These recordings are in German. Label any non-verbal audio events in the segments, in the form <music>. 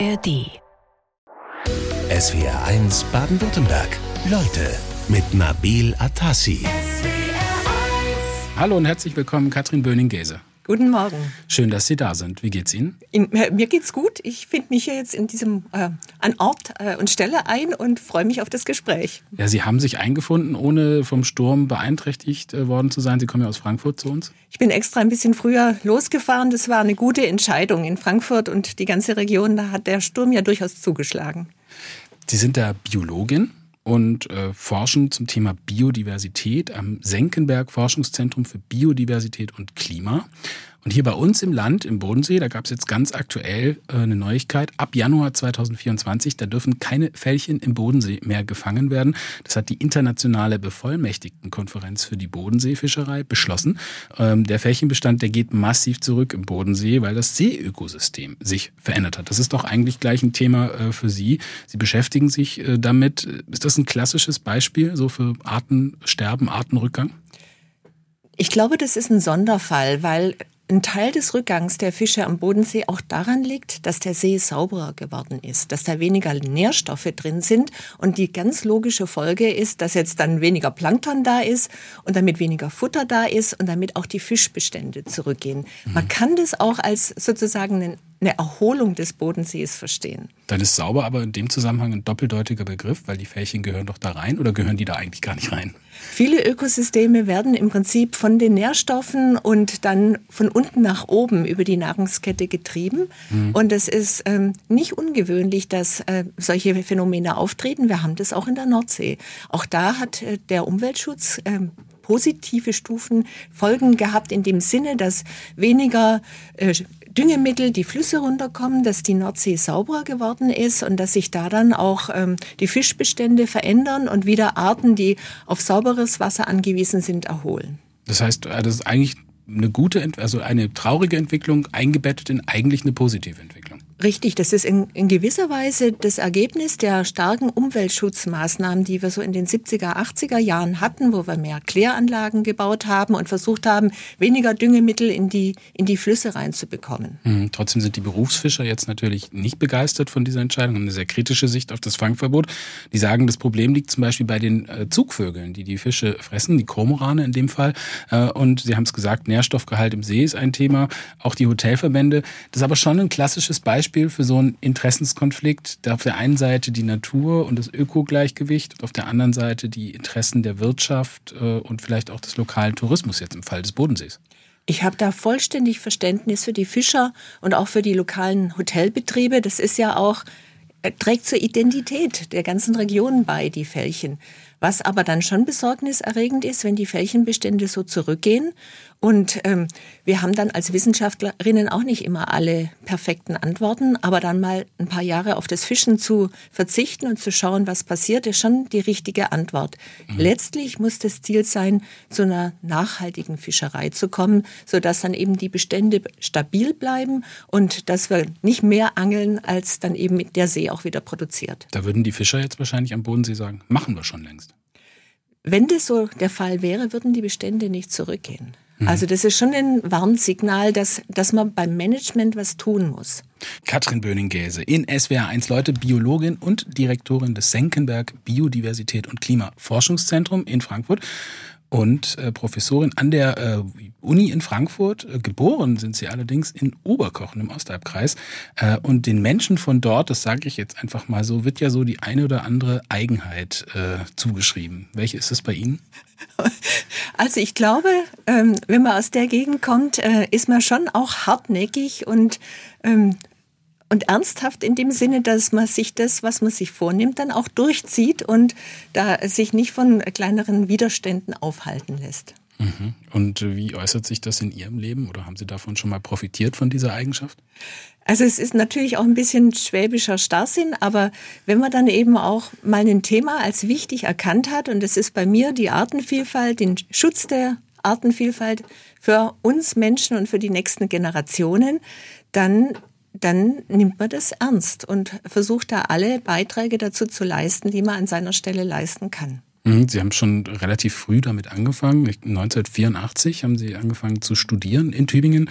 ARD. SWR 1 Baden-Württemberg. Leute mit Nabil Atassi. Hallo und herzlich willkommen, Katrin Böning-Gese. Guten Morgen. Schön, dass Sie da sind. Wie geht's Ihnen? In, mir geht's gut. Ich finde mich ja jetzt in diesem äh, an Ort äh, und Stelle ein und freue mich auf das Gespräch. Ja, Sie haben sich eingefunden, ohne vom Sturm beeinträchtigt äh, worden zu sein. Sie kommen ja aus Frankfurt zu uns. Ich bin extra ein bisschen früher losgefahren. Das war eine gute Entscheidung in Frankfurt und die ganze Region. Da hat der Sturm ja durchaus zugeschlagen. Sie sind da Biologin und äh, forschen zum Thema Biodiversität am Senckenberg Forschungszentrum für Biodiversität und Klima. Und hier bei uns im Land, im Bodensee, da gab es jetzt ganz aktuell äh, eine Neuigkeit. Ab Januar 2024, da dürfen keine Fällchen im Bodensee mehr gefangen werden. Das hat die internationale Bevollmächtigtenkonferenz für die Bodenseefischerei beschlossen. Ähm, der Fällchenbestand, der geht massiv zurück im Bodensee, weil das Seeökosystem sich verändert hat. Das ist doch eigentlich gleich ein Thema äh, für Sie. Sie beschäftigen sich äh, damit. Ist das ein klassisches Beispiel so für Artensterben, Artenrückgang? Ich glaube, das ist ein Sonderfall, weil ein Teil des Rückgangs der Fische am Bodensee auch daran liegt, dass der See sauberer geworden ist, dass da weniger Nährstoffe drin sind. Und die ganz logische Folge ist, dass jetzt dann weniger Plankton da ist und damit weniger Futter da ist und damit auch die Fischbestände zurückgehen. Mhm. Man kann das auch als sozusagen einen eine Erholung des Bodensees verstehen. Dann ist sauber aber in dem Zusammenhang ein doppeldeutiger Begriff, weil die Fällchen gehören doch da rein oder gehören die da eigentlich gar nicht rein? Viele Ökosysteme werden im Prinzip von den Nährstoffen und dann von unten nach oben über die Nahrungskette getrieben. Mhm. Und es ist ähm, nicht ungewöhnlich, dass äh, solche Phänomene auftreten. Wir haben das auch in der Nordsee. Auch da hat äh, der Umweltschutz äh, positive Stufen Folgen gehabt in dem Sinne, dass weniger äh, Düngemittel die Flüsse runterkommen, dass die Nordsee sauberer geworden ist und dass sich da dann auch ähm, die Fischbestände verändern und wieder Arten, die auf sauberes Wasser angewiesen sind, erholen. Das heißt, äh, das ist eigentlich eine gute, also eine traurige Entwicklung eingebettet in eigentlich eine positive Entwicklung. Richtig, das ist in, in, gewisser Weise das Ergebnis der starken Umweltschutzmaßnahmen, die wir so in den 70er, 80er Jahren hatten, wo wir mehr Kläranlagen gebaut haben und versucht haben, weniger Düngemittel in die, in die Flüsse reinzubekommen. Mhm, trotzdem sind die Berufsfischer jetzt natürlich nicht begeistert von dieser Entscheidung, haben eine sehr kritische Sicht auf das Fangverbot. Die sagen, das Problem liegt zum Beispiel bei den äh, Zugvögeln, die die Fische fressen, die Kormorane in dem Fall. Äh, und sie haben es gesagt, Nährstoffgehalt im See ist ein Thema, auch die Hotelverbände. Das ist aber schon ein klassisches Beispiel Beispiel für so einen Interessenskonflikt. Auf der einen Seite die Natur und das Ökogleichgewicht und auf der anderen Seite die Interessen der Wirtschaft äh, und vielleicht auch des lokalen Tourismus jetzt im Fall des Bodensees. Ich habe da vollständig Verständnis für die Fischer und auch für die lokalen Hotelbetriebe. Das ist ja auch, äh, trägt zur Identität der ganzen Region bei, die Fällchen. Was aber dann schon besorgniserregend ist, wenn die Fällchenbestände so zurückgehen und ähm, wir haben dann als Wissenschaftlerinnen auch nicht immer alle perfekten Antworten, aber dann mal ein paar Jahre auf das Fischen zu verzichten und zu schauen, was passiert, ist schon die richtige Antwort. Mhm. Letztlich muss das Ziel sein, zu einer nachhaltigen Fischerei zu kommen, sodass dann eben die Bestände stabil bleiben und dass wir nicht mehr angeln, als dann eben der See auch wieder produziert. Da würden die Fischer jetzt wahrscheinlich am Bodensee sagen, machen wir schon längst. Wenn das so der Fall wäre, würden die Bestände nicht zurückgehen. Mhm. Also das ist schon ein Warnsignal, dass, dass man beim Management was tun muss. Katrin Böning-Gäse in SWR1 Leute, Biologin und Direktorin des Senckenberg Biodiversität und Klimaforschungszentrum in Frankfurt und äh, Professorin an der äh, Uni in Frankfurt. Äh, geboren sind sie allerdings in Oberkochen im Ostalbkreis. Äh, und den Menschen von dort, das sage ich jetzt einfach mal so, wird ja so die eine oder andere Eigenheit äh, zugeschrieben. Welche ist es bei Ihnen? <laughs> Also ich glaube, ähm, wenn man aus der Gegend kommt, äh, ist man schon auch hartnäckig und ähm, und ernsthaft in dem Sinne, dass man sich das, was man sich vornimmt, dann auch durchzieht und da sich nicht von kleineren Widerständen aufhalten lässt. Mhm. Und wie äußert sich das in Ihrem Leben oder haben Sie davon schon mal profitiert von dieser Eigenschaft? Also es ist natürlich auch ein bisschen schwäbischer Starrsinn, aber wenn man dann eben auch mal ein Thema als wichtig erkannt hat, und das ist bei mir die Artenvielfalt, den Schutz der Artenvielfalt für uns Menschen und für die nächsten Generationen, dann dann nimmt man das ernst und versucht da alle Beiträge dazu zu leisten, die man an seiner Stelle leisten kann. Mhm, Sie haben schon relativ früh damit angefangen. 1984 haben Sie angefangen zu studieren in Tübingen.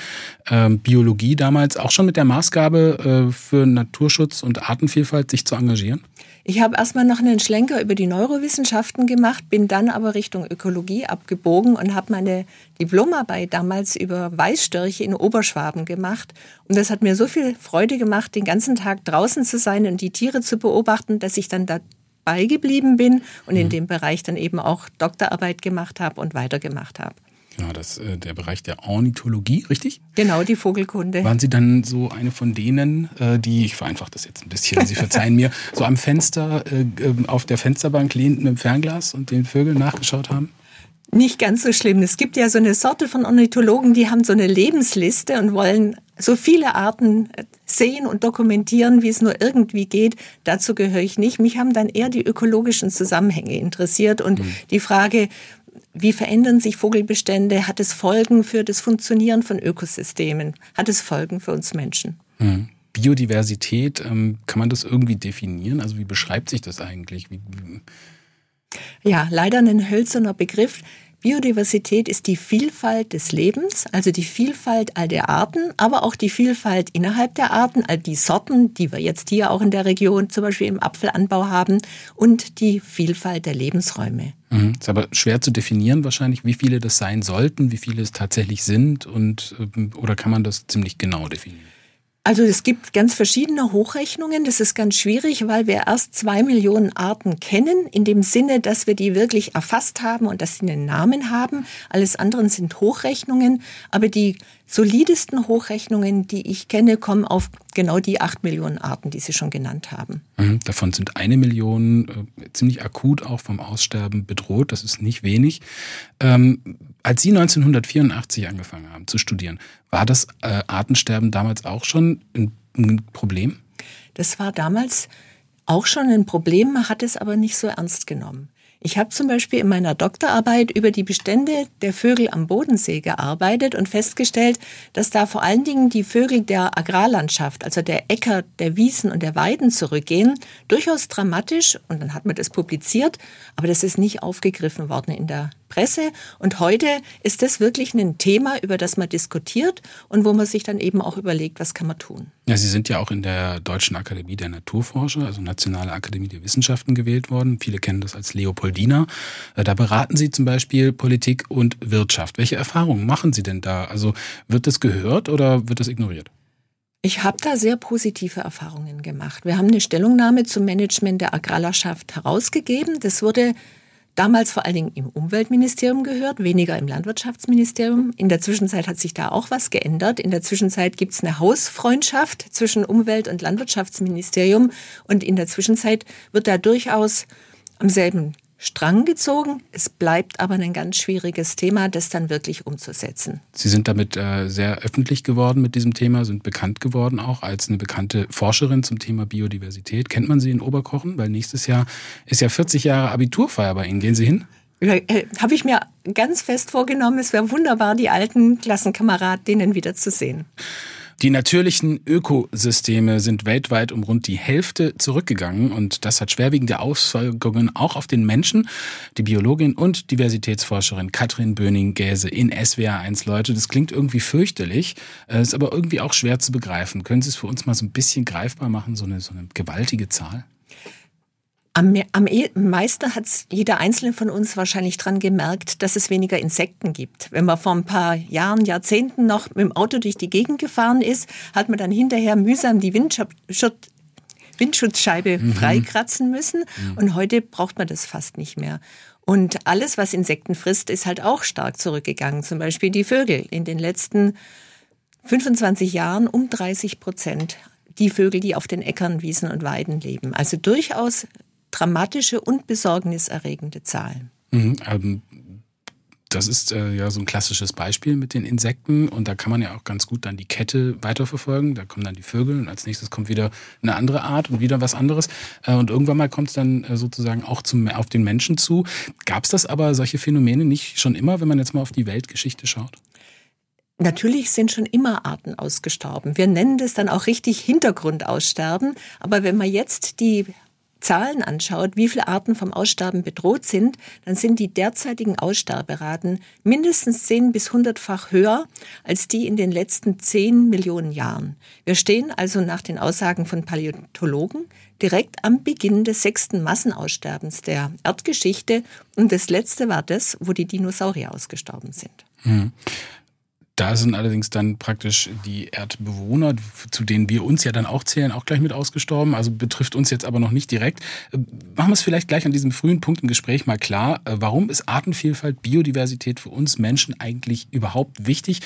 Ähm, Biologie damals auch schon mit der Maßgabe äh, für Naturschutz und Artenvielfalt sich zu engagieren? Ich habe erstmal noch einen Schlenker über die Neurowissenschaften gemacht, bin dann aber Richtung Ökologie abgebogen und habe meine Diplomarbeit damals über Weißstörche in Oberschwaben gemacht. Und das hat mir so viel Freude gemacht, den ganzen Tag draußen zu sein und die Tiere zu beobachten, dass ich dann dabei geblieben bin und in mhm. dem Bereich dann eben auch Doktorarbeit gemacht habe und weitergemacht habe. Genau, das äh, der Bereich der Ornithologie, richtig? Genau, die Vogelkunde. Waren Sie dann so eine von denen, äh, die, ich vereinfache das jetzt ein bisschen, Sie verzeihen mir, so am Fenster, äh, ähm, auf der Fensterbank lehnten mit dem Fernglas und den Vögeln nachgeschaut haben? Nicht ganz so schlimm. Es gibt ja so eine Sorte von Ornithologen, die haben so eine Lebensliste und wollen so viele Arten sehen und dokumentieren, wie es nur irgendwie geht. Dazu gehöre ich nicht. Mich haben dann eher die ökologischen Zusammenhänge interessiert und mhm. die Frage, wie verändern sich Vogelbestände? Hat es Folgen für das Funktionieren von Ökosystemen? Hat es Folgen für uns Menschen? Hm. Biodiversität, ähm, kann man das irgendwie definieren? Also wie beschreibt sich das eigentlich? Wie, ja, leider ein hölzerner Begriff. Biodiversität ist die Vielfalt des Lebens, also die Vielfalt all der Arten, aber auch die Vielfalt innerhalb der Arten, all die Sorten, die wir jetzt hier auch in der Region zum Beispiel im Apfelanbau haben und die Vielfalt der Lebensräume. Mhm. Ist aber schwer zu definieren wahrscheinlich, wie viele das sein sollten, wie viele es tatsächlich sind und ähm, oder kann man das ziemlich genau definieren? Also es gibt ganz verschiedene Hochrechnungen. Das ist ganz schwierig, weil wir erst zwei Millionen Arten kennen, in dem Sinne, dass wir die wirklich erfasst haben und dass sie einen Namen haben. Alles andere sind Hochrechnungen. Aber die solidesten Hochrechnungen, die ich kenne, kommen auf genau die acht Millionen Arten, die Sie schon genannt haben. Mhm, davon sind eine Million äh, ziemlich akut auch vom Aussterben bedroht. Das ist nicht wenig. Ähm, als Sie 1984 angefangen haben zu studieren, war das äh, Artensterben damals auch schon ein, ein Problem? Das war damals auch schon ein Problem, hat es aber nicht so ernst genommen. Ich habe zum Beispiel in meiner Doktorarbeit über die Bestände der Vögel am Bodensee gearbeitet und festgestellt, dass da vor allen Dingen die Vögel der Agrarlandschaft, also der Äcker, der Wiesen und der Weiden zurückgehen. Durchaus dramatisch und dann hat man das publiziert, aber das ist nicht aufgegriffen worden in der Presse. Und heute ist das wirklich ein Thema, über das man diskutiert und wo man sich dann eben auch überlegt, was kann man tun. Ja, Sie sind ja auch in der Deutschen Akademie der Naturforscher, also Nationale Akademie der Wissenschaften gewählt worden. Viele kennen das als Leopoldina. Äh, da beraten Sie zum Beispiel Politik und Wirtschaft. Welche Erfahrungen machen Sie denn da? Also wird das gehört oder wird das ignoriert? Ich habe da sehr positive Erfahrungen gemacht. Wir haben eine Stellungnahme zum Management der Agrarlandschaft herausgegeben. Das wurde damals vor allen Dingen im Umweltministerium gehört, weniger im Landwirtschaftsministerium. In der Zwischenzeit hat sich da auch was geändert. In der Zwischenzeit gibt es eine Hausfreundschaft zwischen Umwelt- und Landwirtschaftsministerium und in der Zwischenzeit wird da durchaus am selben Strang gezogen. Es bleibt aber ein ganz schwieriges Thema, das dann wirklich umzusetzen. Sie sind damit äh, sehr öffentlich geworden mit diesem Thema, sind bekannt geworden auch als eine bekannte Forscherin zum Thema Biodiversität. Kennt man Sie in Oberkochen? Weil nächstes Jahr ist ja 40 Jahre Abiturfeier bei Ihnen. Gehen Sie hin? Äh, Habe ich mir ganz fest vorgenommen. Es wäre wunderbar, die alten Klassenkameradinnen wieder zu sehen. Die natürlichen Ökosysteme sind weltweit um rund die Hälfte zurückgegangen und das hat schwerwiegende Auswirkungen auch auf den Menschen. Die Biologin und Diversitätsforscherin Katrin Böning-Gäse in SWR 1 Leute, das klingt irgendwie fürchterlich, äh, ist aber irgendwie auch schwer zu begreifen. Können Sie es für uns mal so ein bisschen greifbar machen, so eine, so eine gewaltige Zahl? Am, am e, meisten hat jeder Einzelne von uns wahrscheinlich dran gemerkt, dass es weniger Insekten gibt. Wenn man vor ein paar Jahren, Jahrzehnten noch mit dem Auto durch die Gegend gefahren ist, hat man dann hinterher mühsam die Windschutzscheibe mhm. freikratzen müssen. Mhm. Und heute braucht man das fast nicht mehr. Und alles, was Insekten frisst, ist halt auch stark zurückgegangen. Zum Beispiel die Vögel. In den letzten 25 Jahren um 30 Prozent die Vögel, die auf den Äckern, Wiesen und Weiden leben. Also durchaus dramatische und besorgniserregende Zahlen. Mhm, ähm, das ist äh, ja so ein klassisches Beispiel mit den Insekten und da kann man ja auch ganz gut dann die Kette weiterverfolgen. Da kommen dann die Vögel und als nächstes kommt wieder eine andere Art und wieder was anderes. Äh, und irgendwann mal kommt es dann äh, sozusagen auch zum, auf den Menschen zu. Gab es das aber, solche Phänomene nicht schon immer, wenn man jetzt mal auf die Weltgeschichte schaut? Natürlich sind schon immer Arten ausgestorben. Wir nennen das dann auch richtig Hintergrundaussterben. Aber wenn man jetzt die Zahlen anschaut, wie viele Arten vom Aussterben bedroht sind, dann sind die derzeitigen Aussterberaten mindestens 10 bis 100-fach höher als die in den letzten 10 Millionen Jahren. Wir stehen also nach den Aussagen von Paläontologen direkt am Beginn des sechsten Massenaussterbens der Erdgeschichte und das letzte war das, wo die Dinosaurier ausgestorben sind. Mhm. Da sind allerdings dann praktisch die Erdbewohner, zu denen wir uns ja dann auch zählen, auch gleich mit ausgestorben. Also betrifft uns jetzt aber noch nicht direkt. Äh, machen wir es vielleicht gleich an diesem frühen Punkt im Gespräch mal klar. Äh, warum ist Artenvielfalt, Biodiversität für uns Menschen eigentlich überhaupt wichtig?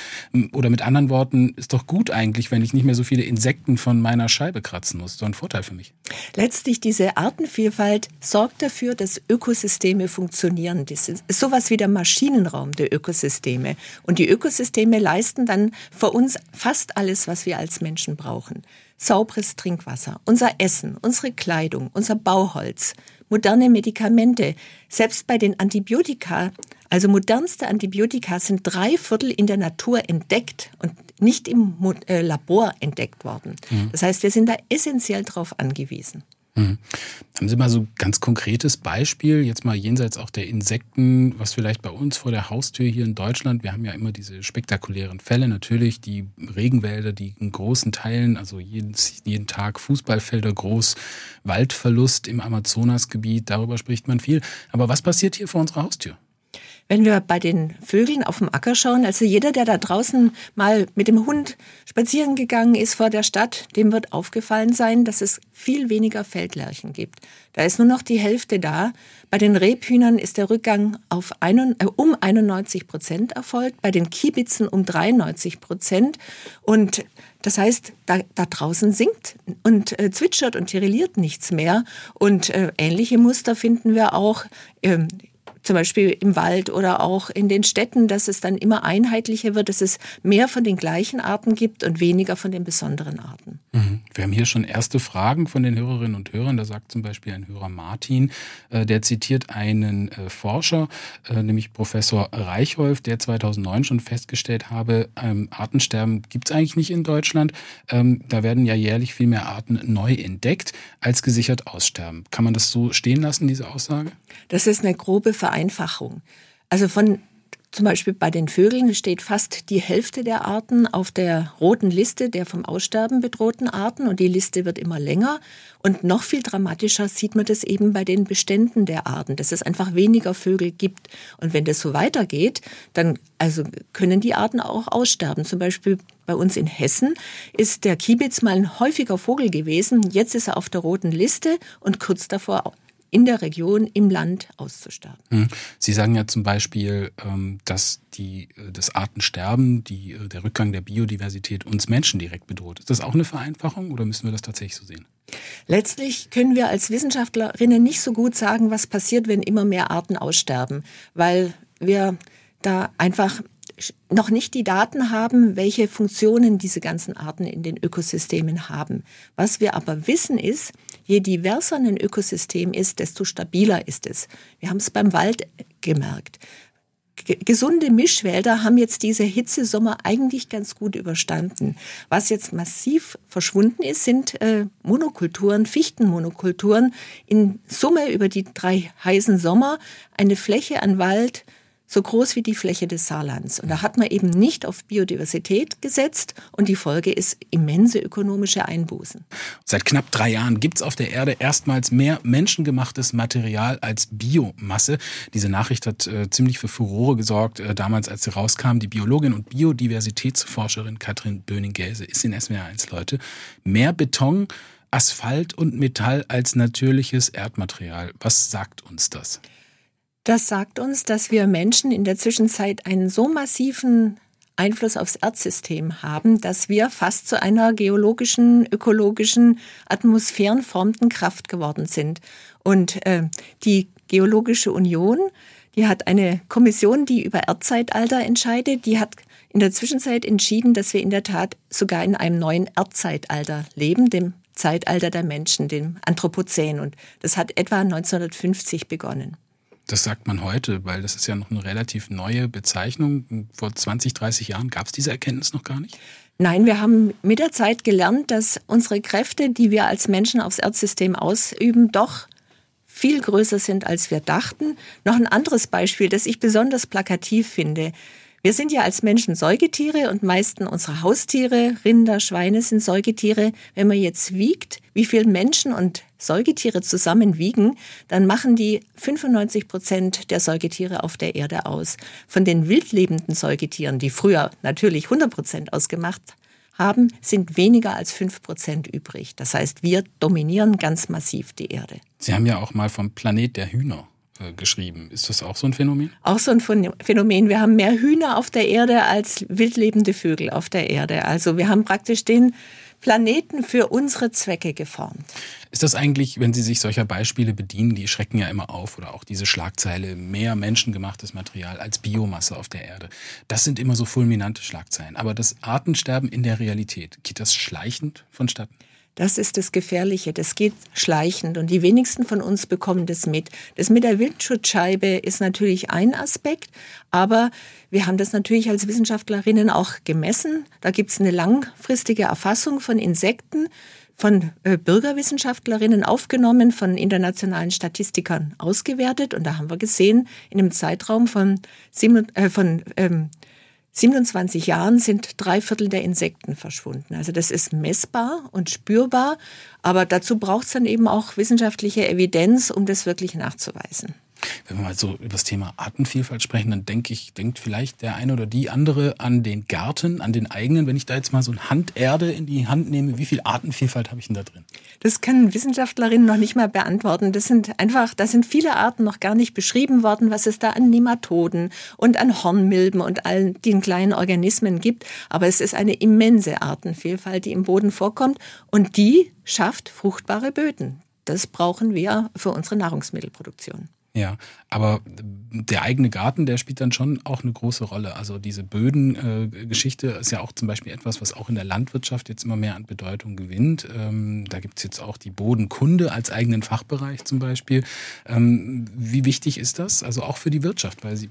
Oder mit anderen Worten, ist doch gut eigentlich, wenn ich nicht mehr so viele Insekten von meiner Scheibe kratzen muss. So ein Vorteil für mich. Letztlich diese Artenvielfalt sorgt dafür, dass Ökosysteme funktionieren. Das ist sowas wie der Maschinenraum der Ökosysteme. Und die Ökosysteme wir leisten dann für uns fast alles, was wir als Menschen brauchen. Sauberes Trinkwasser, unser Essen, unsere Kleidung, unser Bauholz, moderne Medikamente. Selbst bei den Antibiotika, also modernste Antibiotika, sind drei Viertel in der Natur entdeckt und nicht im äh, Labor entdeckt worden. Mhm. Das heißt, wir sind da essentiell darauf angewiesen. Mhm. Haben Sie mal so ein ganz konkretes Beispiel, jetzt mal jenseits auch der Insekten, was vielleicht bei uns vor der Haustür hier in Deutschland, wir haben ja immer diese spektakulären Fälle, natürlich die Regenwälder, die in großen Teilen, also jeden, jeden Tag Fußballfelder groß, Waldverlust im Amazonasgebiet, darüber spricht man viel. Aber was passiert hier vor unserer Haustür? Wenn wir bei den Vögeln auf dem Acker schauen, also jeder, der da draußen mal mit dem Hund spazieren gegangen ist vor der Stadt, dem wird aufgefallen sein, dass es viel weniger Feldlerchen gibt. Da ist nur noch die Hälfte da. Bei den Rebhühnern ist der Rückgang auf ein, äh, um 91 Prozent erfolgt, bei den Kiebitzen um 93 Prozent. Und das heißt, da, da draußen singt und äh, zwitschert und tirilliert nichts mehr. Und äh, ähnliche Muster finden wir auch ähm, zum Beispiel im Wald oder auch in den Städten, dass es dann immer einheitlicher wird, dass es mehr von den gleichen Arten gibt und weniger von den besonderen Arten. Mhm. Wir haben hier schon erste Fragen von den Hörerinnen und Hörern. Da sagt zum Beispiel ein Hörer Martin, äh, der zitiert einen äh, Forscher, äh, nämlich Professor Reichholf, der 2009 schon festgestellt habe, ähm, Artensterben gibt es eigentlich nicht in Deutschland. Ähm, da werden ja jährlich viel mehr Arten neu entdeckt, als gesichert aussterben. Kann man das so stehen lassen, diese Aussage? Das ist eine grobe Verantwortung Vereinfachung. Also von zum Beispiel bei den Vögeln steht fast die Hälfte der Arten auf der roten Liste der vom Aussterben bedrohten Arten und die Liste wird immer länger. Und noch viel dramatischer sieht man das eben bei den Beständen der Arten, dass es einfach weniger Vögel gibt. Und wenn das so weitergeht, dann also können die Arten auch aussterben. Zum Beispiel bei uns in Hessen ist der Kiebitz mal ein häufiger Vogel gewesen. Jetzt ist er auf der roten Liste und kurz davor in der Region, im Land auszusterben. Hm. Sie sagen ja zum Beispiel, ähm, dass die, äh, das Artensterben, die, äh, der Rückgang der Biodiversität uns Menschen direkt bedroht. Ist das auch eine Vereinfachung oder müssen wir das tatsächlich so sehen? Letztlich können wir als Wissenschaftlerinnen nicht so gut sagen, was passiert, wenn immer mehr Arten aussterben, weil wir da einfach noch nicht die Daten haben, welche Funktionen diese ganzen Arten in den Ökosystemen haben. Was wir aber wissen ist, je diverser ein Ökosystem ist, desto stabiler ist es. Wir haben es beim Wald gemerkt. Gesunde Mischwälder haben jetzt diese Hitzesommer eigentlich ganz gut überstanden. Was jetzt massiv verschwunden ist, sind äh, Monokulturen, Fichtenmonokulturen. In Summe über die drei heißen Sommer eine Fläche an Wald so groß wie die Fläche des Saarlands. Und da hat man eben nicht auf Biodiversität gesetzt und die Folge ist immense ökonomische Einbußen. Seit knapp drei Jahren gibt es auf der Erde erstmals mehr menschengemachtes Material als Biomasse. Diese Nachricht hat äh, ziemlich für Furore gesorgt, äh, damals als sie rauskam. Die Biologin und Biodiversitätsforscherin Katrin Böning-Gäse ist in SWR1, Leute. Mehr Beton, Asphalt und Metall als natürliches Erdmaterial. Was sagt uns das? Das sagt uns, dass wir Menschen in der Zwischenzeit einen so massiven Einfluss aufs Erdsystem haben, dass wir fast zu einer geologischen, ökologischen, atmosphärenformten Kraft geworden sind. Und äh, die Geologische Union, die hat eine Kommission, die über Erdzeitalter entscheidet, die hat in der Zwischenzeit entschieden, dass wir in der Tat sogar in einem neuen Erdzeitalter leben, dem Zeitalter der Menschen, dem Anthropozän. Und das hat etwa 1950 begonnen. Das sagt man heute, weil das ist ja noch eine relativ neue Bezeichnung. Vor 20, 30 Jahren gab es diese Erkenntnis noch gar nicht. Nein, wir haben mit der Zeit gelernt, dass unsere Kräfte, die wir als Menschen aufs Erdsystem ausüben, doch viel größer sind, als wir dachten. Noch ein anderes Beispiel, das ich besonders plakativ finde. Wir sind ja als Menschen Säugetiere und meisten unserer Haustiere, Rinder, Schweine sind Säugetiere. Wenn man jetzt wiegt, wie viel Menschen und Säugetiere zusammen wiegen, dann machen die 95 Prozent der Säugetiere auf der Erde aus. Von den wildlebenden Säugetieren, die früher natürlich 100 Prozent ausgemacht haben, sind weniger als 5 Prozent übrig. Das heißt, wir dominieren ganz massiv die Erde. Sie haben ja auch mal vom Planet der Hühner äh, geschrieben. Ist das auch so ein Phänomen? Auch so ein Phänomen. Wir haben mehr Hühner auf der Erde als wildlebende Vögel auf der Erde. Also wir haben praktisch den Planeten für unsere Zwecke geformt. Ist das eigentlich, wenn Sie sich solcher Beispiele bedienen, die schrecken ja immer auf, oder auch diese Schlagzeile, mehr menschengemachtes Material als Biomasse auf der Erde. Das sind immer so fulminante Schlagzeilen. Aber das Artensterben in der Realität, geht das schleichend vonstatten? Das ist das Gefährliche. Das geht schleichend und die wenigsten von uns bekommen das mit. Das mit der Wildschutzscheibe ist natürlich ein Aspekt, aber wir haben das natürlich als Wissenschaftlerinnen auch gemessen. Da gibt es eine langfristige Erfassung von Insekten von äh, Bürgerwissenschaftlerinnen aufgenommen, von internationalen Statistikern ausgewertet. Und da haben wir gesehen, in einem Zeitraum von, sieben, äh, von ähm, 27 Jahren sind drei Viertel der Insekten verschwunden. Also das ist messbar und spürbar, aber dazu braucht es dann eben auch wissenschaftliche Evidenz, um das wirklich nachzuweisen. Wenn wir mal so über das Thema Artenvielfalt sprechen, dann denke ich, denkt vielleicht der eine oder die andere an den Garten, an den eigenen. Wenn ich da jetzt mal so ein Handerde in die Hand nehme, wie viel Artenvielfalt habe ich denn da drin? Das können Wissenschaftlerinnen noch nicht mal beantworten. Das sind einfach, da sind viele Arten noch gar nicht beschrieben worden, was es da an Nematoden und an Hornmilben und all den kleinen Organismen gibt. Aber es ist eine immense Artenvielfalt, die im Boden vorkommt und die schafft fruchtbare Böden. Das brauchen wir für unsere Nahrungsmittelproduktion. Ja, aber der eigene Garten, der spielt dann schon auch eine große Rolle. Also diese Bödengeschichte äh, ist ja auch zum Beispiel etwas, was auch in der Landwirtschaft jetzt immer mehr an Bedeutung gewinnt. Ähm, da gibt es jetzt auch die Bodenkunde als eigenen Fachbereich zum Beispiel. Ähm, wie wichtig ist das? Also auch für die Wirtschaft, weil sie,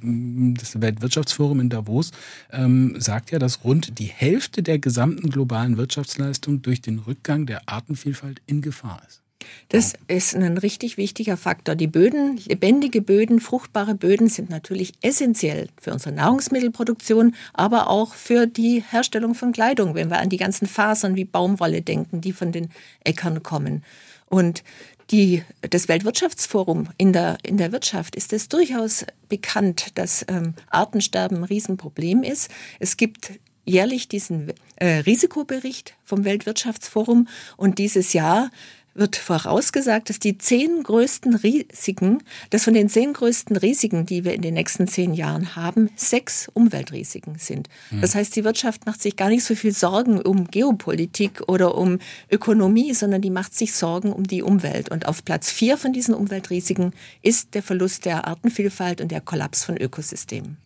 das Weltwirtschaftsforum in Davos ähm, sagt ja, dass rund die Hälfte der gesamten globalen Wirtschaftsleistung durch den Rückgang der Artenvielfalt in Gefahr ist. Das ist ein richtig wichtiger Faktor. Die Böden, lebendige Böden, fruchtbare Böden sind natürlich essentiell für unsere Nahrungsmittelproduktion, aber auch für die Herstellung von Kleidung, wenn wir an die ganzen Fasern wie Baumwolle denken, die von den Äckern kommen. Und die, das Weltwirtschaftsforum in der, in der Wirtschaft ist es durchaus bekannt, dass ähm, Artensterben ein Riesenproblem ist. Es gibt jährlich diesen äh, Risikobericht vom Weltwirtschaftsforum und dieses Jahr wird vorausgesagt, dass die zehn größten Risiken, dass von den zehn größten Risiken, die wir in den nächsten zehn Jahren haben, sechs Umweltrisiken sind. Mhm. Das heißt, die Wirtschaft macht sich gar nicht so viel Sorgen um Geopolitik oder um Ökonomie, sondern die macht sich Sorgen um die Umwelt. Und auf Platz vier von diesen Umweltrisiken ist der Verlust der Artenvielfalt und der Kollaps von Ökosystemen.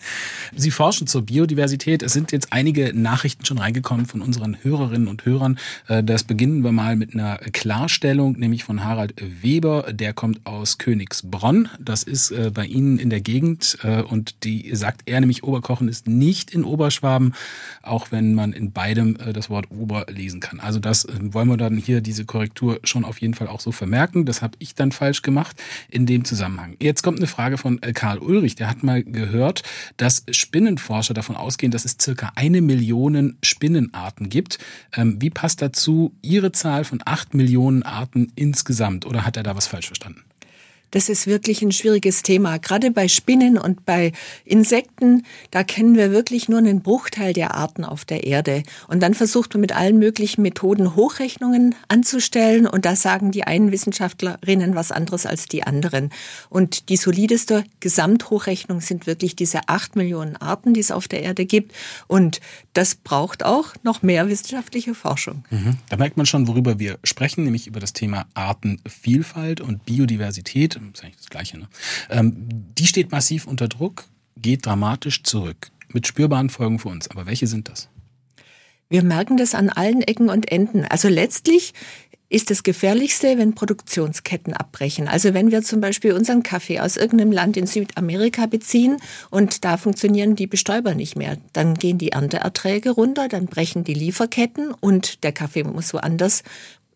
Sie forschen zur Biodiversität. Es sind jetzt einige Nachrichten schon reingekommen von unseren Hörerinnen und Hörern. Äh, das beginnen wir mal mit einer Klarstellung Meldung, nämlich von Harald Weber, der kommt aus Königsbronn. Das ist äh, bei Ihnen in der Gegend äh, und die sagt er nämlich, Oberkochen ist nicht in Oberschwaben, auch wenn man in beidem äh, das Wort Ober lesen kann. Also das äh, wollen wir dann hier diese Korrektur schon auf jeden Fall auch so vermerken. Das habe ich dann falsch gemacht in dem Zusammenhang. Jetzt kommt eine Frage von äh, Karl Ulrich, der hat mal gehört, dass Spinnenforscher davon ausgehen, dass es circa eine Million Spinnenarten gibt. Ähm, wie passt dazu Ihre Zahl von acht Millionen Arten? Arten insgesamt oder hat er da was falsch verstanden? Das ist wirklich ein schwieriges Thema. Gerade bei Spinnen und bei Insekten, da kennen wir wirklich nur einen Bruchteil der Arten auf der Erde. Und dann versucht man mit allen möglichen Methoden Hochrechnungen anzustellen. Und da sagen die einen Wissenschaftlerinnen was anderes als die anderen. Und die solideste Gesamthochrechnung sind wirklich diese acht Millionen Arten, die es auf der Erde gibt. Und das braucht auch noch mehr wissenschaftliche Forschung. Mhm. Da merkt man schon, worüber wir sprechen, nämlich über das Thema Artenvielfalt und Biodiversität ist eigentlich das Gleiche, ne? Ähm, die steht massiv unter Druck, geht dramatisch zurück. Mit spürbaren Folgen für uns. Aber welche sind das? Wir merken das an allen Ecken und Enden. Also letztlich ist das Gefährlichste, wenn Produktionsketten abbrechen. Also wenn wir zum Beispiel unseren Kaffee aus irgendeinem Land in Südamerika beziehen und da funktionieren die Bestäuber nicht mehr, dann gehen die Ernteerträge runter, dann brechen die Lieferketten und der Kaffee muss woanders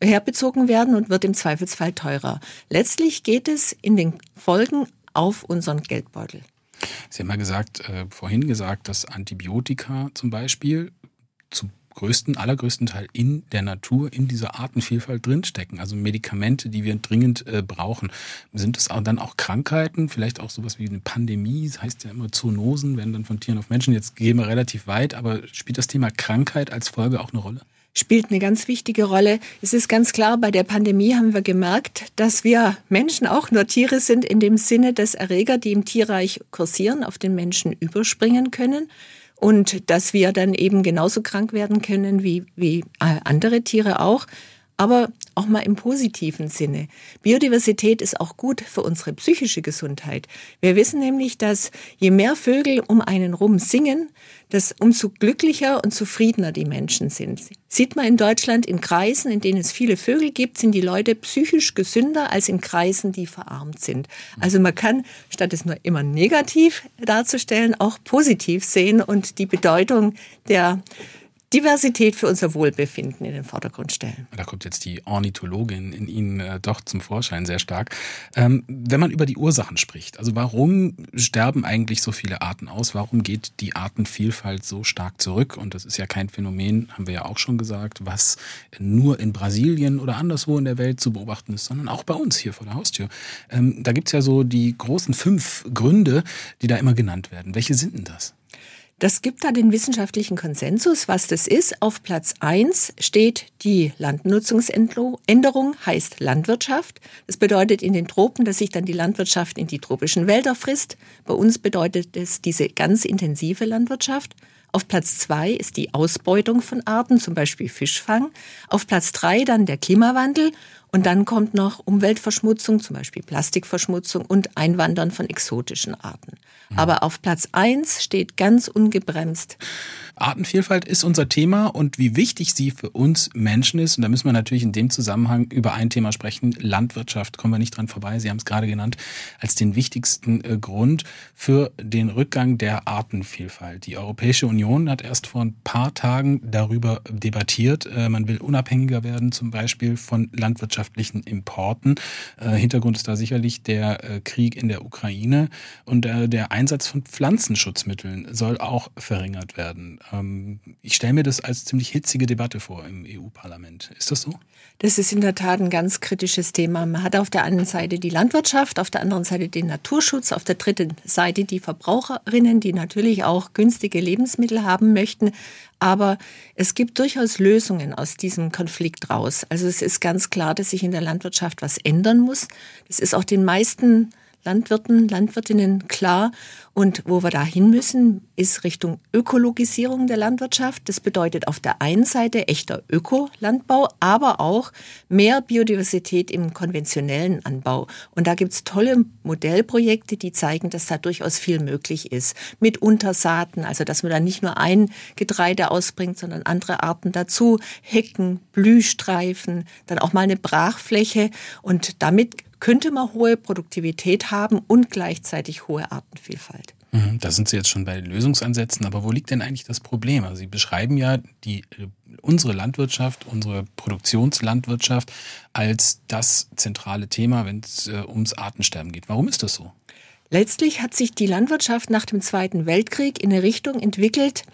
herbezogen werden und wird im Zweifelsfall teurer. Letztlich geht es in den Folgen auf unseren Geldbeutel. Sie haben ja gesagt, äh, vorhin gesagt, dass Antibiotika zum Beispiel zu größten, allergrößten Teil in der Natur, in dieser Artenvielfalt drinstecken. Also Medikamente, die wir dringend äh, brauchen. Sind es dann auch Krankheiten, vielleicht auch sowas wie eine Pandemie, das heißt ja immer Zoonosen, werden dann von Tieren auf Menschen. Jetzt gehen wir relativ weit, aber spielt das Thema Krankheit als Folge auch eine Rolle? spielt eine ganz wichtige Rolle. Es ist ganz klar, bei der Pandemie haben wir gemerkt, dass wir Menschen auch nur Tiere sind, in dem Sinne, dass Erreger, die im Tierreich kursieren, auf den Menschen überspringen können und dass wir dann eben genauso krank werden können wie, wie äh, andere Tiere auch. Aber auch mal im positiven Sinne. Biodiversität ist auch gut für unsere psychische Gesundheit. Wir wissen nämlich, dass je mehr Vögel um einen rum singen, dass umso glücklicher und zufriedener die Menschen sind. Sieht man in Deutschland in Kreisen, in denen es viele Vögel gibt, sind die Leute psychisch gesünder als in Kreisen, die verarmt sind. Also man kann, statt es nur immer negativ darzustellen, auch positiv sehen und die Bedeutung der Diversität für unser Wohlbefinden in den Vordergrund stellen. Da kommt jetzt die Ornithologin in Ihnen äh, doch zum Vorschein sehr stark. Ähm, wenn man über die Ursachen spricht, also warum sterben eigentlich so viele Arten aus? Warum geht die Artenvielfalt so stark zurück? Und das ist ja kein Phänomen, haben wir ja auch schon gesagt, was nur in Brasilien oder anderswo in der Welt zu beobachten ist, sondern auch bei uns hier vor der Haustür. Ähm, da gibt es ja so die großen fünf Gründe, die da immer genannt werden. Welche sind denn das? Das gibt da den wissenschaftlichen Konsensus, was das ist. Auf Platz eins steht die Landnutzungsänderung, heißt Landwirtschaft. Das bedeutet in den Tropen, dass sich dann die Landwirtschaft in die tropischen Wälder frisst. Bei uns bedeutet es diese ganz intensive Landwirtschaft. Auf Platz zwei ist die Ausbeutung von Arten, zum Beispiel Fischfang. Auf Platz drei dann der Klimawandel. Und dann kommt noch Umweltverschmutzung, zum Beispiel Plastikverschmutzung und Einwandern von exotischen Arten. Mhm. Aber auf Platz eins steht ganz ungebremst Artenvielfalt ist unser Thema und wie wichtig sie für uns Menschen ist. Und da müssen wir natürlich in dem Zusammenhang über ein Thema sprechen. Landwirtschaft, kommen wir nicht dran vorbei. Sie haben es gerade genannt, als den wichtigsten äh, Grund für den Rückgang der Artenvielfalt. Die Europäische Union hat erst vor ein paar Tagen darüber debattiert. Äh, man will unabhängiger werden, zum Beispiel von landwirtschaftlichen Importen. Äh, Hintergrund ist da sicherlich der Krieg in der Ukraine und der Einsatz von Pflanzenschutzmitteln soll auch verringert werden. Ähm, ich stelle mir das als ziemlich hitzige Debatte vor im EU-Parlament. Ist das so? Das ist in der Tat ein ganz kritisches Thema. Man hat auf der einen Seite die Landwirtschaft, auf der anderen Seite den Naturschutz, auf der dritten Seite die Verbraucherinnen, die natürlich auch günstige Lebensmittel haben möchten. Aber es gibt durchaus Lösungen aus diesem Konflikt raus. Also es ist ganz klar, dass sich in der Landwirtschaft was ändern muss. Das ist auch den meisten Landwirten, Landwirtinnen klar. Und wo wir da hin müssen, ist Richtung Ökologisierung der Landwirtschaft. Das bedeutet auf der einen Seite echter Ökolandbau, aber auch mehr Biodiversität im konventionellen Anbau. Und da gibt's tolle Modellprojekte, die zeigen, dass da durchaus viel möglich ist. Mit Untersaaten, also dass man da nicht nur ein Getreide ausbringt, sondern andere Arten dazu, Hecken, Blühstreifen, dann auch mal eine Brachfläche. Und damit könnte man hohe Produktivität haben und gleichzeitig hohe Artenvielfalt. Mhm, da sind Sie jetzt schon bei Lösungsansätzen, aber wo liegt denn eigentlich das Problem? Also Sie beschreiben ja die, unsere Landwirtschaft, unsere Produktionslandwirtschaft als das zentrale Thema, wenn es äh, ums Artensterben geht. Warum ist das so? Letztlich hat sich die Landwirtschaft nach dem Zweiten Weltkrieg in eine Richtung entwickelt,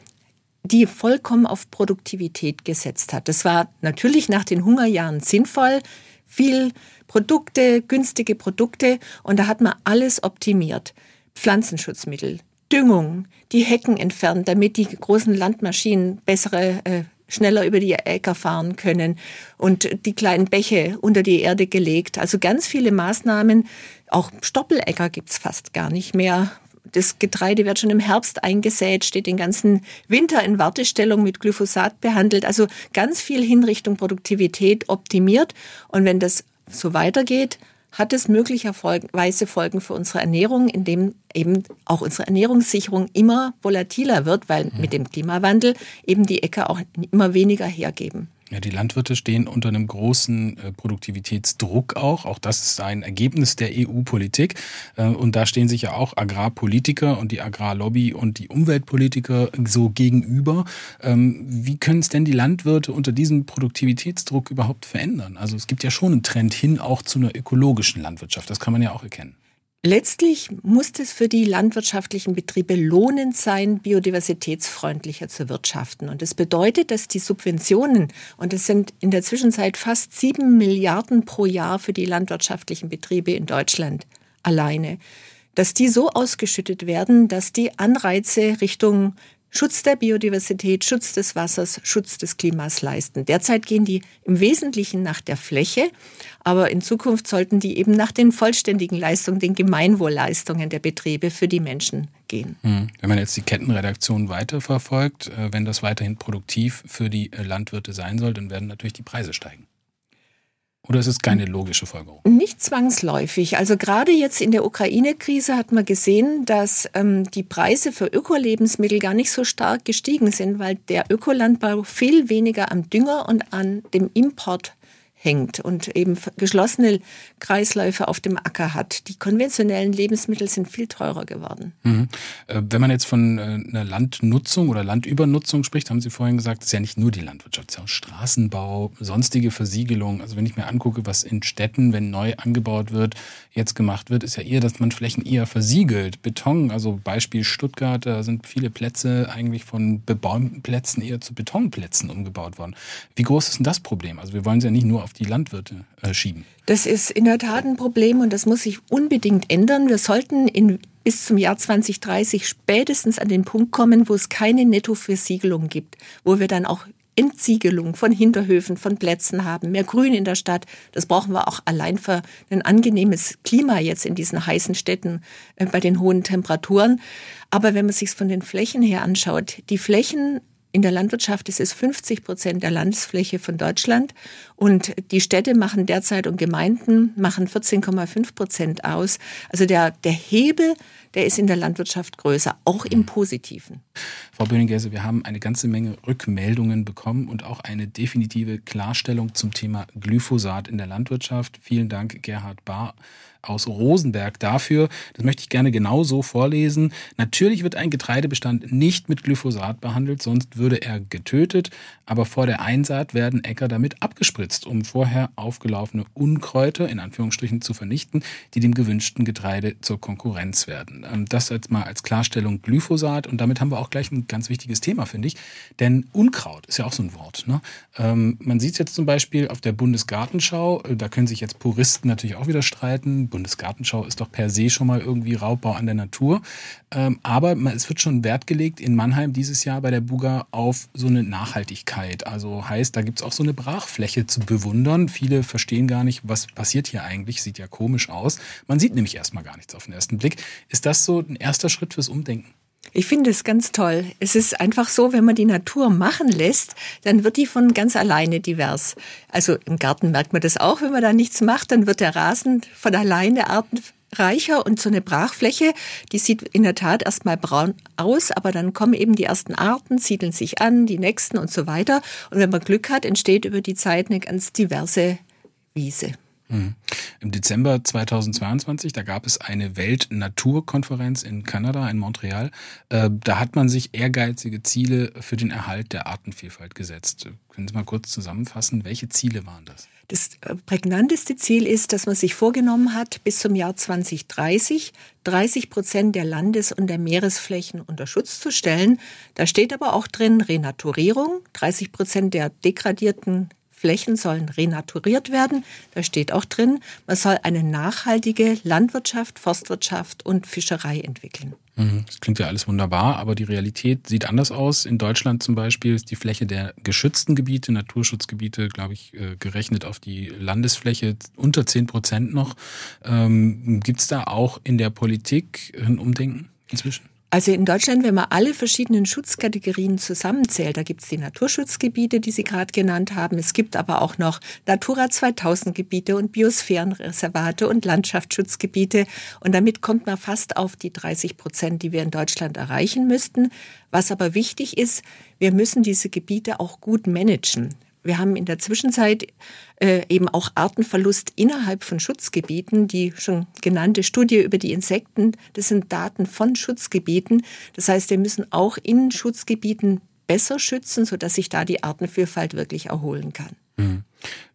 die vollkommen auf Produktivität gesetzt hat. Das war natürlich nach den Hungerjahren sinnvoll. Viel Produkte, günstige Produkte und da hat man alles optimiert. Pflanzenschutzmittel, Düngung, die Hecken entfernt, damit die großen Landmaschinen bessere äh, schneller über die Äcker fahren können und die kleinen Bäche unter die Erde gelegt. Also ganz viele Maßnahmen. Auch Stoppeläcker gibt's fast gar nicht mehr. Das Getreide wird schon im Herbst eingesät, steht den ganzen Winter in Wartestellung mit Glyphosat behandelt. Also ganz viel Hinrichtung Produktivität optimiert. Und wenn das so weitergeht, hat es möglicherweise Folgen für unsere Ernährung, indem eben auch unsere Ernährungssicherung immer volatiler wird, weil mhm. mit dem Klimawandel eben die Äcker auch immer weniger hergeben. Ja, die Landwirte stehen unter einem großen äh, Produktivitätsdruck auch. Auch das ist ein Ergebnis der EU-Politik. Äh, und da stehen sich ja auch Agrarpolitiker und die Agrarlobby und die Umweltpolitiker so gegenüber. Ähm, wie können es denn die Landwirte unter diesem Produktivitätsdruck überhaupt verändern? Also es gibt ja schon einen Trend hin auch zu einer ökologischen Landwirtschaft. Das kann man ja auch erkennen. Letztlich muss es für die landwirtschaftlichen Betriebe lohnend sein, biodiversitätsfreundlicher zu wirtschaften. Und das bedeutet, dass die Subventionen, und es sind in der Zwischenzeit fast sieben Milliarden pro Jahr für die landwirtschaftlichen Betriebe in Deutschland alleine, dass die so ausgeschüttet werden, dass die Anreize Richtung Schutz der Biodiversität, Schutz des Wassers, Schutz des Klimas leisten. Derzeit gehen die im Wesentlichen nach der Fläche, aber in Zukunft sollten die eben nach den vollständigen Leistungen, den Gemeinwohlleistungen der Betriebe für die Menschen gehen. Hm. Wenn man jetzt die Kettenredaktion weiterverfolgt, äh, wenn das weiterhin produktiv für die äh, Landwirte sein soll, dann werden natürlich die Preise steigen. Oder ist es keine logische Folgerung? Nicht zwangsläufig. Also gerade jetzt in der Ukraine-Krise hat man gesehen, dass ähm, die Preise für Ökolebensmittel gar nicht so stark gestiegen sind, weil der Ökolandbau viel weniger am Dünger und an dem Import hängt und eben geschlossene Kreisläufe auf dem Acker hat. Die konventionellen Lebensmittel sind viel teurer geworden. Mhm. Äh, wenn man jetzt von äh, einer Landnutzung oder Landübernutzung spricht, haben Sie vorhin gesagt, ist ja nicht nur die Landwirtschaft, es ist auch Straßenbau, sonstige Versiegelung. Also wenn ich mir angucke, was in Städten, wenn neu angebaut wird, jetzt gemacht wird, ist ja eher, dass man Flächen eher versiegelt. Beton, also Beispiel Stuttgart, da sind viele Plätze eigentlich von bebäumten Plätzen eher zu Betonplätzen umgebaut worden. Wie groß ist denn das Problem? Also wir wollen es ja nicht nur auf auf die Landwirte äh, schieben. Das ist in der Tat ein Problem und das muss sich unbedingt ändern. Wir sollten in, bis zum Jahr 2030 spätestens an den Punkt kommen, wo es keine Nettoversiegelung gibt, wo wir dann auch Entsiegelung von Hinterhöfen, von Plätzen haben, mehr Grün in der Stadt. Das brauchen wir auch allein für ein angenehmes Klima jetzt in diesen heißen Städten äh, bei den hohen Temperaturen. Aber wenn man sich von den Flächen her anschaut, die Flächen in der Landwirtschaft ist es 50 Prozent der Landesfläche von Deutschland und die Städte machen derzeit und Gemeinden machen 14,5 Prozent aus. Also der, der Hebel, der ist in der Landwirtschaft größer, auch im Positiven. Frau Böning-Gäse, wir haben eine ganze Menge Rückmeldungen bekommen und auch eine definitive Klarstellung zum Thema Glyphosat in der Landwirtschaft. Vielen Dank, Gerhard Bahr aus Rosenberg dafür. Das möchte ich gerne genauso vorlesen. Natürlich wird ein Getreidebestand nicht mit Glyphosat behandelt, sonst würde er getötet. Aber vor der Einsaat werden Äcker damit abgespritzt, um vorher aufgelaufene Unkräuter in Anführungsstrichen zu vernichten, die dem gewünschten Getreide zur Konkurrenz werden. Ähm, das jetzt mal als Klarstellung Glyphosat. Und damit haben wir auch gleich ein ganz wichtiges Thema, finde ich. Denn Unkraut ist ja auch so ein Wort. Ne? Ähm, man sieht es jetzt zum Beispiel auf der Bundesgartenschau. Äh, da können sich jetzt Puristen natürlich auch wieder streiten Bundesgartenschau ist doch per se schon mal irgendwie Raubbau an der Natur. Ähm, aber es wird schon Wert gelegt in Mannheim dieses Jahr bei der Buga auf so eine Nachhaltigkeit. Also heißt, da gibt es auch so eine Brachfläche zu bewundern. Viele verstehen gar nicht, was passiert hier eigentlich. Sieht ja komisch aus. Man sieht nämlich erstmal gar nichts auf den ersten Blick. Ist das so ein erster Schritt fürs Umdenken? Ich finde es ganz toll. Es ist einfach so, wenn man die Natur machen lässt, dann wird die von ganz alleine divers. Also im Garten merkt man das auch, wenn man da nichts macht, dann wird der Rasen von alleine artenreicher und so eine Brachfläche, die sieht in der Tat erstmal braun aus, aber dann kommen eben die ersten Arten, siedeln sich an, die nächsten und so weiter. Und wenn man Glück hat, entsteht über die Zeit eine ganz diverse Wiese. Mhm. Im Dezember 2022, da gab es eine Weltnaturkonferenz in Kanada, in Montreal. Äh, da hat man sich ehrgeizige Ziele für den Erhalt der Artenvielfalt gesetzt. Können Sie mal kurz zusammenfassen, welche Ziele waren das? Das äh, prägnanteste Ziel ist, dass man sich vorgenommen hat, bis zum Jahr 2030 30 Prozent der Landes- und der Meeresflächen unter Schutz zu stellen. Da steht aber auch drin Renaturierung, 30 Prozent der degradierten Flächen sollen renaturiert werden. Da steht auch drin, man soll eine nachhaltige Landwirtschaft, Forstwirtschaft und Fischerei entwickeln. Mhm. Das klingt ja alles wunderbar, aber die Realität sieht anders aus. In Deutschland zum Beispiel ist die Fläche der geschützten Gebiete, Naturschutzgebiete, glaube ich, äh, gerechnet auf die Landesfläche unter 10 Prozent noch. Ähm, Gibt es da auch in der Politik ein Umdenken inzwischen? Also in Deutschland, wenn man alle verschiedenen Schutzkategorien zusammenzählt, da gibt es die Naturschutzgebiete, die Sie gerade genannt haben. Es gibt aber auch noch Natura 2000 Gebiete und Biosphärenreservate und Landschaftsschutzgebiete. Und damit kommt man fast auf die 30 Prozent, die wir in Deutschland erreichen müssten. Was aber wichtig ist, wir müssen diese Gebiete auch gut managen. Wir haben in der Zwischenzeit äh, eben auch Artenverlust innerhalb von Schutzgebieten. Die schon genannte Studie über die Insekten, das sind Daten von Schutzgebieten. Das heißt, wir müssen auch in Schutzgebieten besser schützen, sodass sich da die Artenvielfalt wirklich erholen kann. Mhm.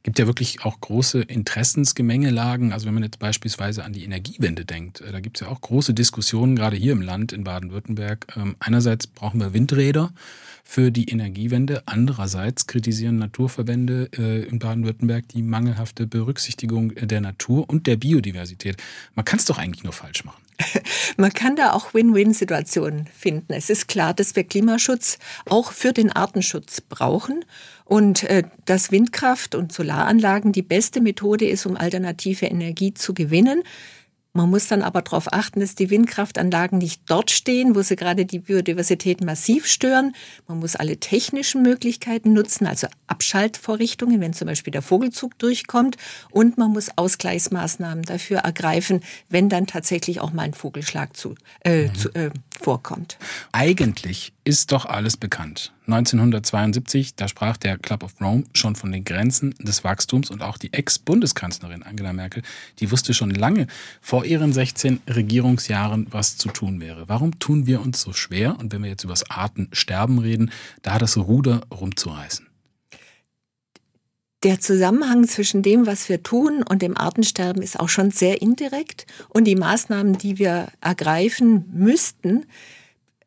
Gibt ja wirklich auch große Interessensgemengelagen. Also wenn man jetzt beispielsweise an die Energiewende denkt, äh, da gibt es ja auch große Diskussionen, gerade hier im Land in Baden-Württemberg. Ähm, einerseits brauchen wir Windräder für die Energiewende. Andererseits kritisieren Naturverbände äh, in Baden-Württemberg die mangelhafte Berücksichtigung der Natur und der Biodiversität. Man kann es doch eigentlich nur falsch machen. <laughs> Man kann da auch Win-Win-Situationen finden. Es ist klar, dass wir Klimaschutz auch für den Artenschutz brauchen und äh, dass Windkraft und Solaranlagen die beste Methode ist, um alternative Energie zu gewinnen. Man muss dann aber darauf achten, dass die Windkraftanlagen nicht dort stehen, wo sie gerade die Biodiversität massiv stören. Man muss alle technischen Möglichkeiten nutzen, also Abschaltvorrichtungen, wenn zum Beispiel der Vogelzug durchkommt. Und man muss Ausgleichsmaßnahmen dafür ergreifen, wenn dann tatsächlich auch mal ein Vogelschlag zu, äh, mhm. zu, äh, vorkommt. Eigentlich ist doch alles bekannt. 1972, da sprach der Club of Rome schon von den Grenzen des Wachstums und auch die Ex-Bundeskanzlerin Angela Merkel, die wusste schon lange vor ihren 16 Regierungsjahren, was zu tun wäre. Warum tun wir uns so schwer? Und wenn wir jetzt über das Artensterben reden, da das Ruder rumzureißen. Der Zusammenhang zwischen dem, was wir tun und dem Artensterben ist auch schon sehr indirekt. Und die Maßnahmen, die wir ergreifen müssten,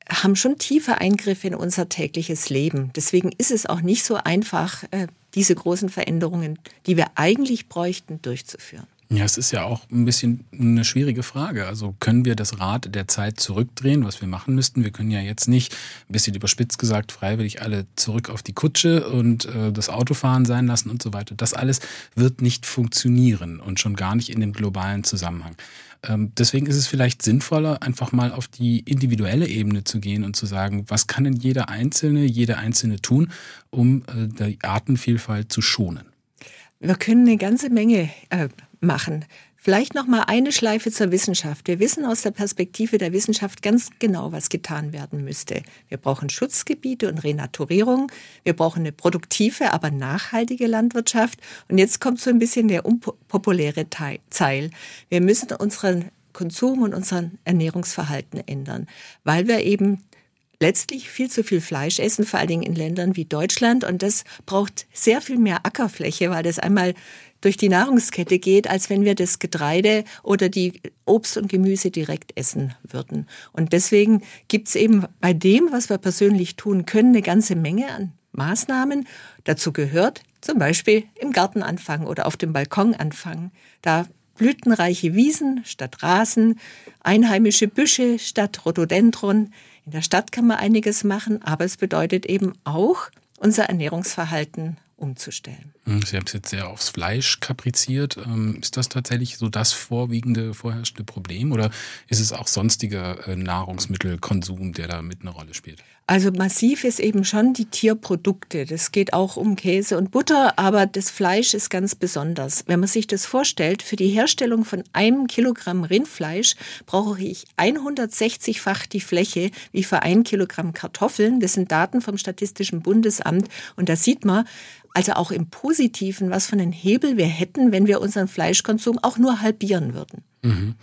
haben schon tiefe Eingriffe in unser tägliches Leben. Deswegen ist es auch nicht so einfach, äh, diese großen Veränderungen, die wir eigentlich bräuchten, durchzuführen. Ja, es ist ja auch ein bisschen eine schwierige Frage. Also können wir das Rad der Zeit zurückdrehen, was wir machen müssten? Wir können ja jetzt nicht, ein bisschen überspitzt gesagt, freiwillig alle zurück auf die Kutsche und äh, das Autofahren sein lassen und so weiter. Das alles wird nicht funktionieren und schon gar nicht in dem globalen Zusammenhang. Ähm, deswegen ist es vielleicht sinnvoller, einfach mal auf die individuelle Ebene zu gehen und zu sagen, was kann denn jeder Einzelne, jede Einzelne tun, um äh, die Artenvielfalt zu schonen? Wir können eine ganze Menge äh, machen. Vielleicht noch mal eine Schleife zur Wissenschaft. Wir wissen aus der Perspektive der Wissenschaft ganz genau, was getan werden müsste. Wir brauchen Schutzgebiete und Renaturierung. Wir brauchen eine produktive, aber nachhaltige Landwirtschaft. Und jetzt kommt so ein bisschen der unpopuläre Teil. Wir müssen unseren Konsum und unseren Ernährungsverhalten ändern, weil wir eben letztlich viel zu viel Fleisch essen, vor allen Dingen in Ländern wie Deutschland. Und das braucht sehr viel mehr Ackerfläche, weil das einmal durch die Nahrungskette geht, als wenn wir das Getreide oder die Obst und Gemüse direkt essen würden. Und deswegen gibt es eben bei dem, was wir persönlich tun können, eine ganze Menge an Maßnahmen. Dazu gehört zum Beispiel im Garten anfangen oder auf dem Balkon anfangen. Da blütenreiche Wiesen statt Rasen, einheimische Büsche statt Rhododendron. In der Stadt kann man einiges machen, aber es bedeutet eben auch, unser Ernährungsverhalten umzustellen. Hm, Sie haben es jetzt sehr aufs Fleisch kapriziert. Ähm, ist das tatsächlich so das vorwiegende, vorherrschende Problem oder ist es auch sonstiger äh, Nahrungsmittelkonsum, der da mit eine Rolle spielt? Also massiv ist eben schon die Tierprodukte. Das geht auch um Käse und Butter, aber das Fleisch ist ganz besonders. Wenn man sich das vorstellt, für die Herstellung von einem Kilogramm Rindfleisch brauche ich 160-fach die Fläche wie für ein Kilogramm Kartoffeln. Das sind Daten vom Statistischen Bundesamt. Und da sieht man, also auch im Positiven, was für einen Hebel wir hätten, wenn wir unseren Fleischkonsum auch nur halbieren würden. Mhm.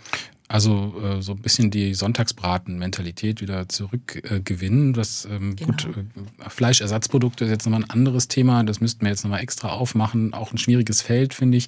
Also äh, so ein bisschen die Sonntagsbraten-Mentalität wieder zurückgewinnen. Äh, das ähm, genau. gut, äh, Fleischersatzprodukte ist jetzt nochmal ein anderes Thema. Das müssten wir jetzt nochmal extra aufmachen. Auch ein schwieriges Feld, finde ich.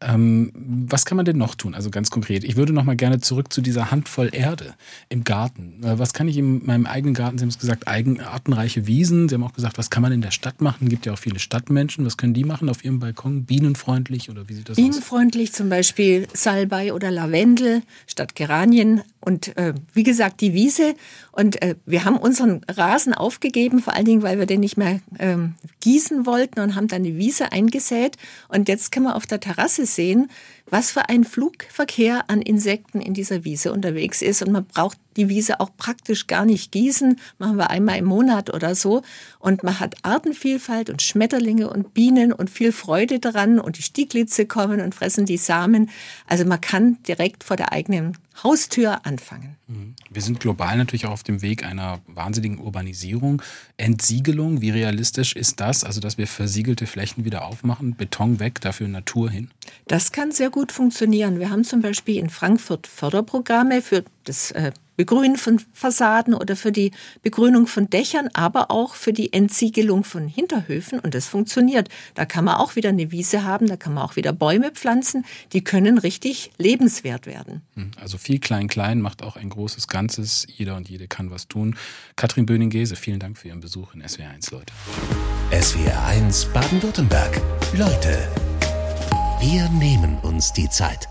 Ähm, was kann man denn noch tun? Also ganz konkret. Ich würde nochmal gerne zurück zu dieser Handvoll Erde im Garten. Äh, was kann ich in meinem eigenen Garten? Sie haben es gesagt, eigen, artenreiche Wiesen. Sie haben auch gesagt, was kann man in der Stadt machen? Es gibt ja auch viele Stadtmenschen. Was können die machen auf ihrem Balkon? Bienenfreundlich oder wie sieht das Bienenfreundlich, aus? Bienenfreundlich zum Beispiel Salbei oder Lavendel statt Geranien und äh, wie gesagt die Wiese. Und äh, wir haben unseren Rasen aufgegeben, vor allen Dingen, weil wir den nicht mehr ähm, gießen wollten und haben dann die Wiese eingesät. Und jetzt kann man auf der Terrasse sehen, was für ein Flugverkehr an Insekten in dieser Wiese unterwegs ist. Und man braucht die Wiese auch praktisch gar nicht gießen, machen wir einmal im Monat oder so. Und man hat Artenvielfalt und Schmetterlinge und Bienen und viel Freude daran und die Stieglitze kommen und fressen die Samen. Also man kann direkt vor der eigenen Haustür anfangen. Mhm. Wir sind global natürlich auch auf dem Weg einer wahnsinnigen Urbanisierung. Entsiegelung, wie realistisch ist das? Also, dass wir versiegelte Flächen wieder aufmachen, Beton weg, dafür Natur hin? Das kann sehr gut funktionieren. Wir haben zum Beispiel in Frankfurt Förderprogramme für das äh, Begrünen von Fassaden oder für die Begrünung von Dächern, aber auch für die Entsiegelung von Hinterhöfen. Und das funktioniert. Da kann man auch wieder eine Wiese haben, da kann man auch wieder Bäume pflanzen. Die können richtig lebenswert werden. Hm, also viel Klein-Klein macht auch ein großes Ganzes. Jeder und jede kann was tun. Katrin Böning-Gese, vielen Dank für Ihren Besuch in SWR1, Leute. SWR1 Baden-Württemberg. Leute, wir nehmen uns die Zeit.